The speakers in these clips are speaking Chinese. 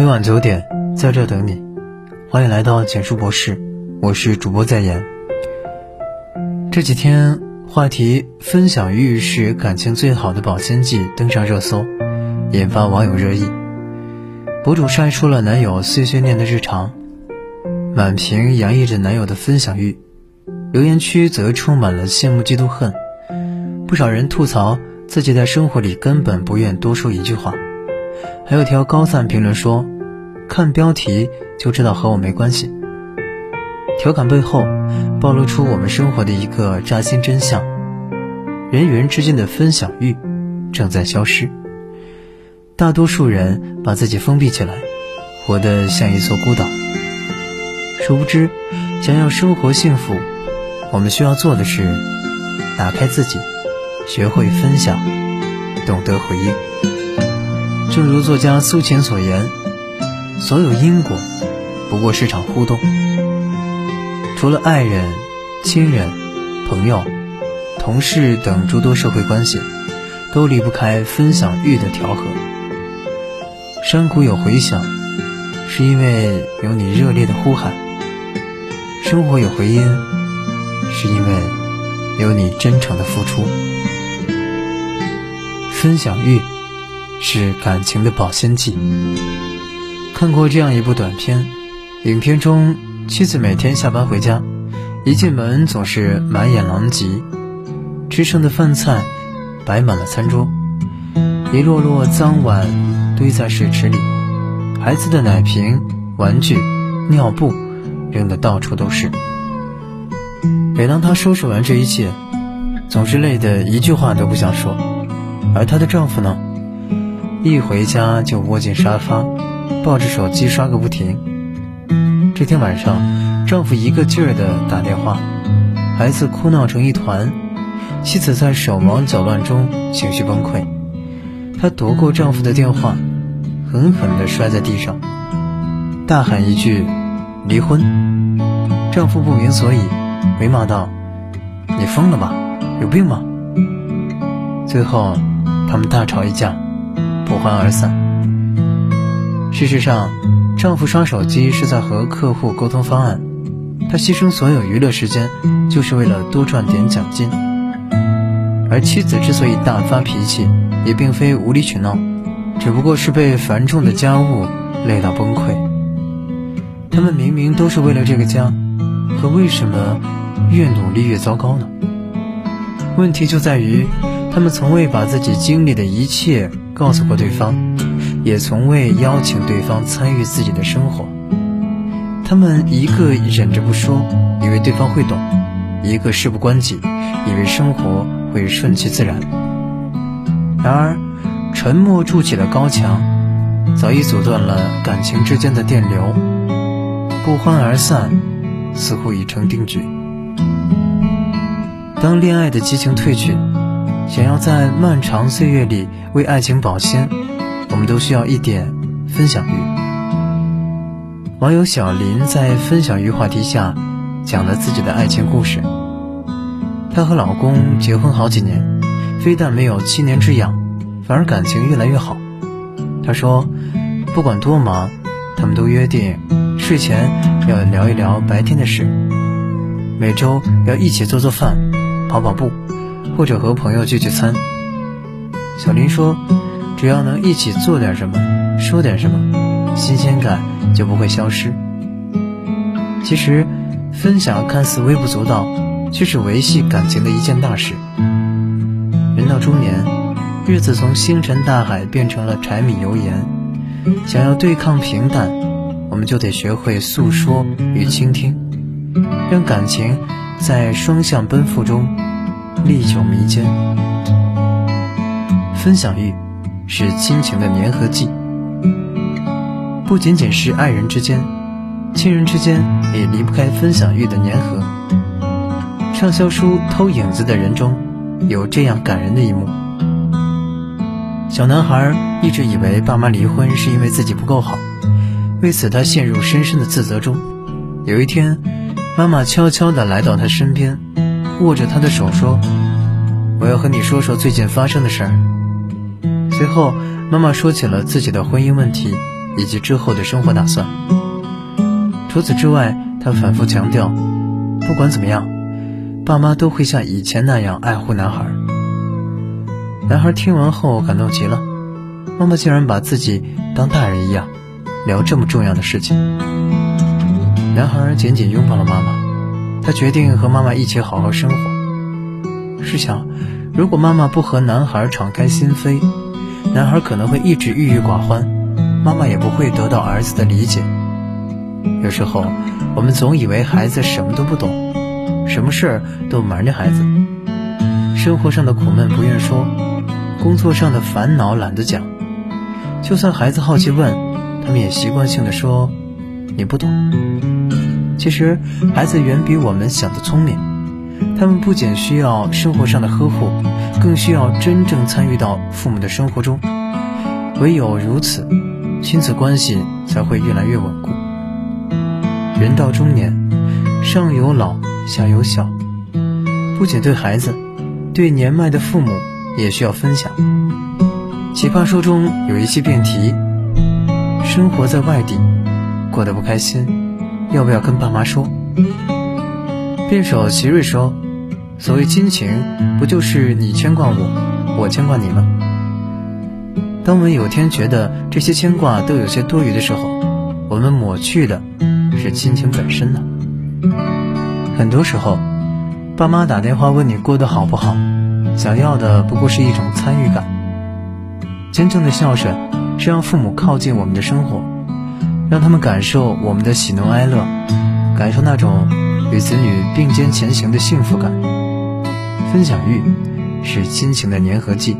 每晚九点，在这等你。欢迎来到简书博士，我是主播在言。这几天，话题“分享欲是感情最好的保鲜剂”登上热搜，引发网友热议。博主晒出了男友碎碎念的日常，满屏洋溢着男友的分享欲，留言区则充满了羡慕、嫉妒、恨。不少人吐槽自己在生活里根本不愿多说一句话。还有条高赞评论说：“看标题就知道和我没关系。”调侃背后暴露出我们生活的一个扎心真相：人与人之间的分享欲正在消失。大多数人把自己封闭起来，活得像一座孤岛。殊不知，想要生活幸福，我们需要做的是打开自己，学会分享，懂得回应。正如作家苏秦所言：“所有因果，不过是场互动。除了爱人、亲人、朋友、同事等诸多社会关系，都离不开分享欲的调和。山谷有回响，是因为有你热烈的呼喊；生活有回音，是因为有你真诚的付出。分享欲。”是感情的保鲜剂。看过这样一部短片，影片中妻子每天下班回家，一进门总是满眼狼藉，吃剩的饭菜摆满了餐桌，一摞摞脏碗堆在水池里，孩子的奶瓶、玩具、尿布扔得到处都是。每当她收拾完这一切，总是累得一句话都不想说，而她的丈夫呢？一回家就窝进沙发，抱着手机刷个不停。这天晚上，丈夫一个劲儿地打电话，孩子哭闹成一团，妻子在手忙脚乱中情绪崩溃。她夺过丈夫的电话，狠狠地摔在地上，大喊一句：“离婚！”丈夫不明所以，回骂道：“你疯了吧？有病吗？”最后，他们大吵一架。欢而散。事实上，丈夫刷手机是在和客户沟通方案，他牺牲所有娱乐时间，就是为了多赚点奖金。而妻子之所以大发脾气，也并非无理取闹，只不过是被繁重的家务累到崩溃。他们明明都是为了这个家，可为什么越努力越糟糕呢？问题就在于，他们从未把自己经历的一切。告诉过对方，也从未邀请对方参与自己的生活。他们一个忍着不说，以为对方会懂；一个事不关己，以为生活会顺其自然。然而，沉默筑起了高墙，早已阻断了感情之间的电流。不欢而散，似乎已成定局。当恋爱的激情褪去。想要在漫长岁月里为爱情保鲜，我们都需要一点分享欲。网友小林在分享欲话题下讲了自己的爱情故事。她和老公结婚好几年，非但没有七年之痒，反而感情越来越好。她说，不管多忙，他们都约定睡前要聊一聊白天的事，每周要一起做做饭、跑跑步。或者和朋友聚聚餐，小林说：“只要能一起做点什么，说点什么，新鲜感就不会消失。”其实，分享看似微不足道，却是维系感情的一件大事。人到中年，日子从星辰大海变成了柴米油盐，想要对抗平淡，我们就得学会诉说与倾听，让感情在双向奔赴中。历久弥坚，分享欲是亲情的粘合剂，不仅仅是爱人之间，亲人之间也离不开分享欲的粘合。畅销书《偷影子的人》中有这样感人的一幕：小男孩一直以为爸妈离婚是因为自己不够好，为此他陷入深深的自责中。有一天，妈妈悄悄地来到他身边。握着他的手说：“我要和你说说最近发生的事儿。”随后，妈妈说起了自己的婚姻问题，以及之后的生活打算。除此之外，他反复强调，不管怎么样，爸妈都会像以前那样爱护男孩。男孩听完后感动极了，妈妈竟然把自己当大人一样，聊这么重要的事情。男孩紧紧拥抱了妈妈，他决定和妈妈一起好好生活。试想，如果妈妈不和男孩敞开心扉，男孩可能会一直郁郁寡欢，妈妈也不会得到儿子的理解。有时候，我们总以为孩子什么都不懂，什么事儿都瞒着孩子，生活上的苦闷不愿说，工作上的烦恼懒得讲。就算孩子好奇问，他们也习惯性的说：“你不懂。”其实，孩子远比我们想的聪明，他们不仅需要生活上的呵护。更需要真正参与到父母的生活中，唯有如此，亲子关系才会越来越稳固。人到中年，上有老，下有小，不仅对孩子，对年迈的父母也需要分享。奇葩说中有一期辩题：生活在外地，过得不开心，要不要跟爸妈说？辩手席瑞说。所谓亲情，不就是你牵挂我，我牵挂你吗？当我们有天觉得这些牵挂都有些多余的时候，我们抹去的是亲情本身呢。很多时候，爸妈打电话问你过得好不好，想要的不过是一种参与感。真正的孝顺，是让父母靠近我们的生活，让他们感受我们的喜怒哀乐，感受那种与子女并肩前行的幸福感。分享欲是亲情的粘合剂。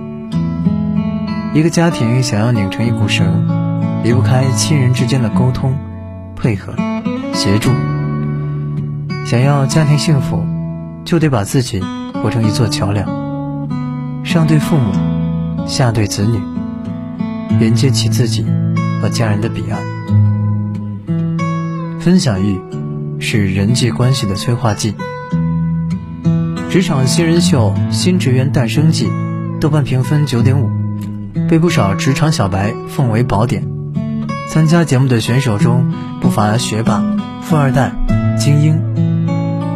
一个家庭想要拧成一股绳，离不开亲人之间的沟通、配合、协助。想要家庭幸福，就得把自己活成一座桥梁，上对父母，下对子女，连接起自己和家人的彼岸。分享欲是人际关系的催化剂。职场新人秀《新职员诞生记》，豆瓣评分九点五，被不少职场小白奉为宝典。参加节目的选手中不乏学霸、富二代、精英，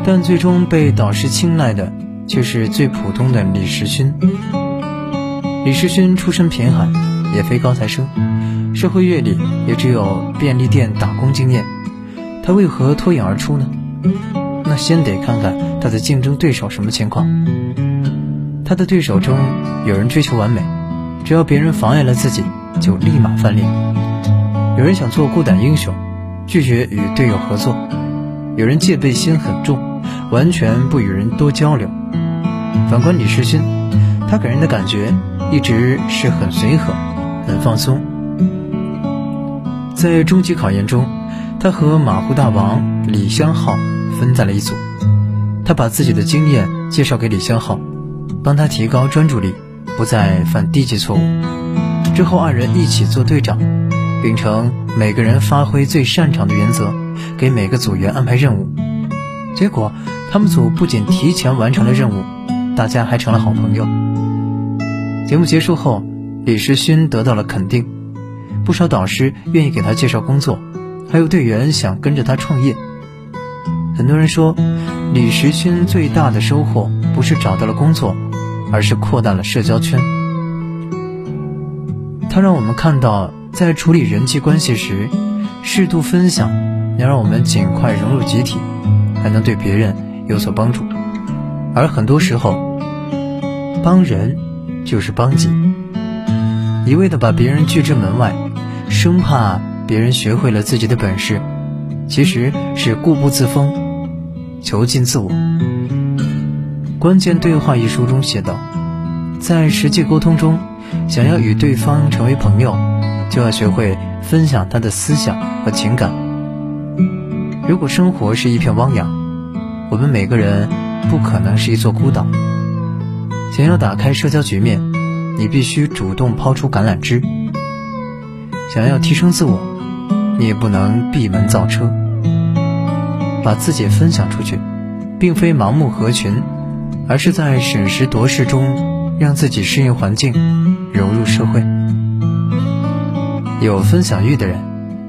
但最终被导师青睐的却是最普通的李时勋。李时勋出身贫寒，也非高材生，社会阅历也只有便利店打工经验，他为何脱颖而出呢？那先得看看他的竞争对手什么情况。他的对手中有人追求完美，只要别人妨碍了自己，就立马翻脸；有人想做孤胆英雄，拒绝与队友合作；有人戒备心很重，完全不与人多交流。反观李世勋，他给人的感觉一直是很随和、很放松。在终极考验中，他和马虎大王李相浩。分在了一组，他把自己的经验介绍给李相浩，帮他提高专注力，不再犯低级错误。之后二人一起做队长，秉承每个人发挥最擅长的原则，给每个组员安排任务。结果他们组不仅提前完成了任务，大家还成了好朋友。节目结束后，李时勋得到了肯定，不少导师愿意给他介绍工作，还有队员想跟着他创业。很多人说，李时勋最大的收获不是找到了工作，而是扩大了社交圈。他让我们看到，在处理人际关系时，适度分享能让我们尽快融入集体，还能对别人有所帮助。而很多时候，帮人就是帮己，一味的把别人拒之门外，生怕别人学会了自己的本事，其实是固步自封。囚禁自我。关键对话一书中写道，在实际沟通中，想要与对方成为朋友，就要学会分享他的思想和情感。如果生活是一片汪洋，我们每个人不可能是一座孤岛。想要打开社交局面，你必须主动抛出橄榄枝。想要提升自我，你也不能闭门造车。把自己分享出去，并非盲目合群，而是在审时度势中，让自己适应环境，融入社会。有分享欲的人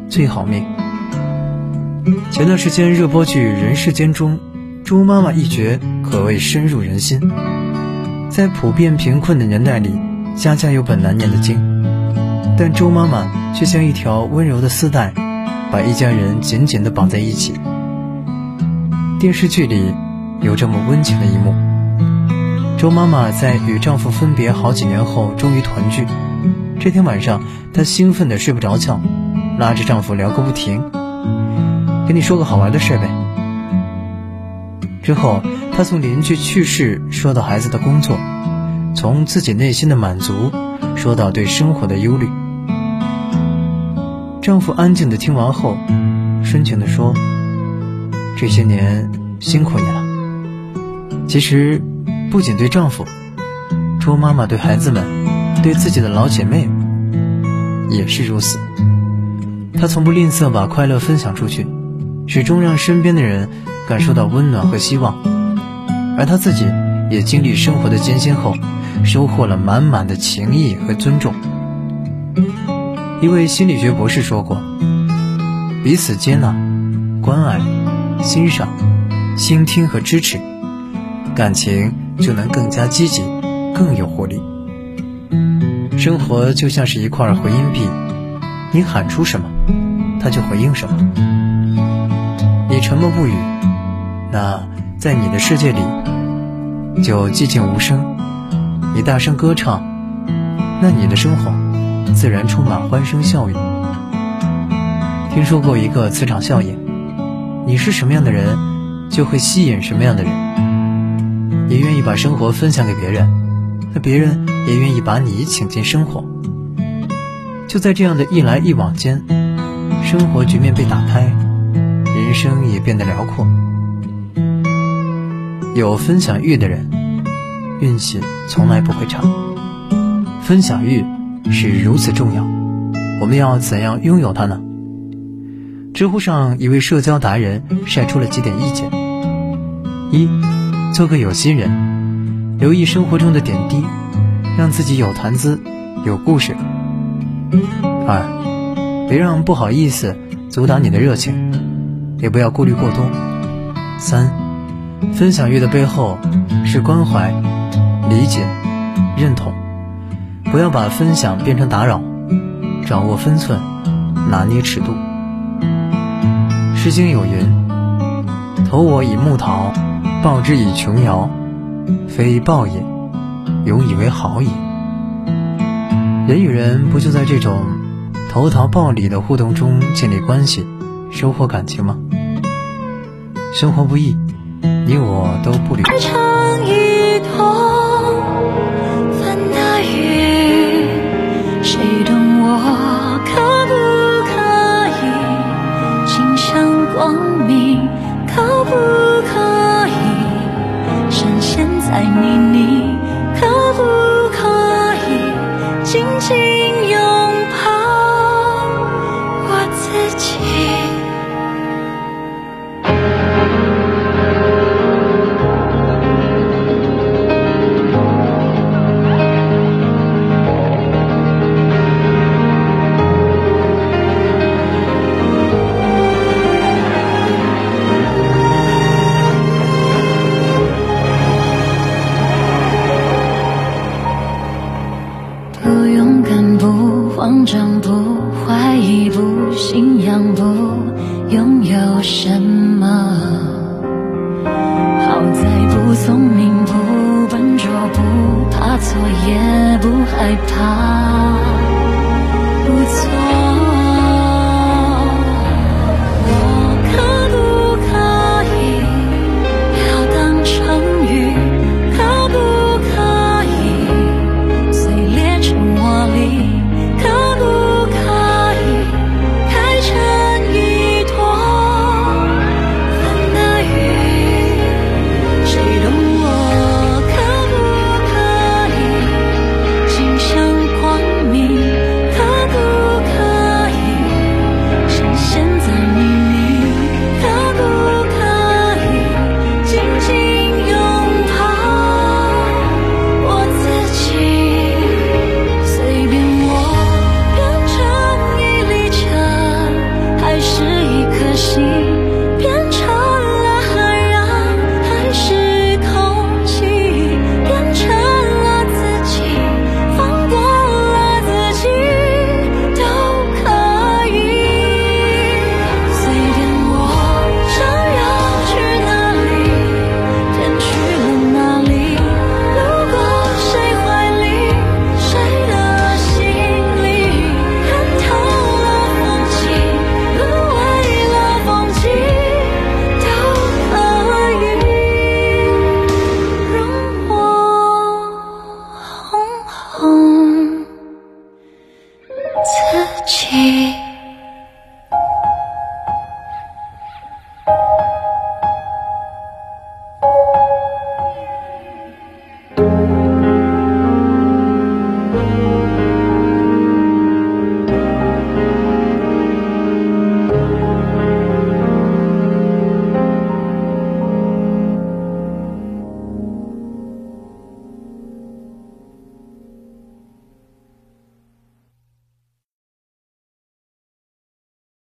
最好命。前段时间热播剧《人世间》中，周妈妈一角可谓深入人心。在普遍贫困的年代里，家家有本难念的经，但周妈妈却像一条温柔的丝带，把一家人紧紧地绑在一起。电视剧里有这么温情的一幕：周妈妈在与丈夫分别好几年后终于团聚。这天晚上，她兴奋得睡不着觉，拉着丈夫聊个不停。跟你说个好玩的事呗。之后，她从邻居去世说到孩子的工作，从自己内心的满足说到对生活的忧虑。丈夫安静的听完后，深情的说。这些年辛苦你了。其实，不仅对丈夫，周妈妈对孩子们，对自己的老姐妹，也是如此。她从不吝啬把快乐分享出去，始终让身边的人感受到温暖和希望。而她自己也经历生活的艰辛后，收获了满满的情谊和尊重。一位心理学博士说过：“彼此接纳、关爱。”欣赏、倾听和支持，感情就能更加积极、更有活力。生活就像是一块回音壁，你喊出什么，它就回应什么。你沉默不语，那在你的世界里就寂静无声；你大声歌唱，那你的生活自然充满欢声笑语。听说过一个磁场效应。你是什么样的人，就会吸引什么样的人。你愿意把生活分享给别人，那别人也愿意把你请进生活。就在这样的一来一往间，生活局面被打开，人生也变得辽阔。有分享欲的人，运气从来不会差。分享欲是如此重要，我们要怎样拥有它呢？知乎上一位社交达人晒出了几点意见：一，做个有心人，留意生活中的点滴，让自己有谈资、有故事；二，别让不好意思阻挡你的热情，也不要顾虑过多；三，分享欲的背后是关怀、理解、认同，不要把分享变成打扰，掌握分寸，拿捏尺度。《诗经》有云：“投我以木桃，报之以琼瑶。非报也，永以为好也。”人与人不就在这种投桃报李的互动中建立关系、收获感情吗？生活不易，你我都不留。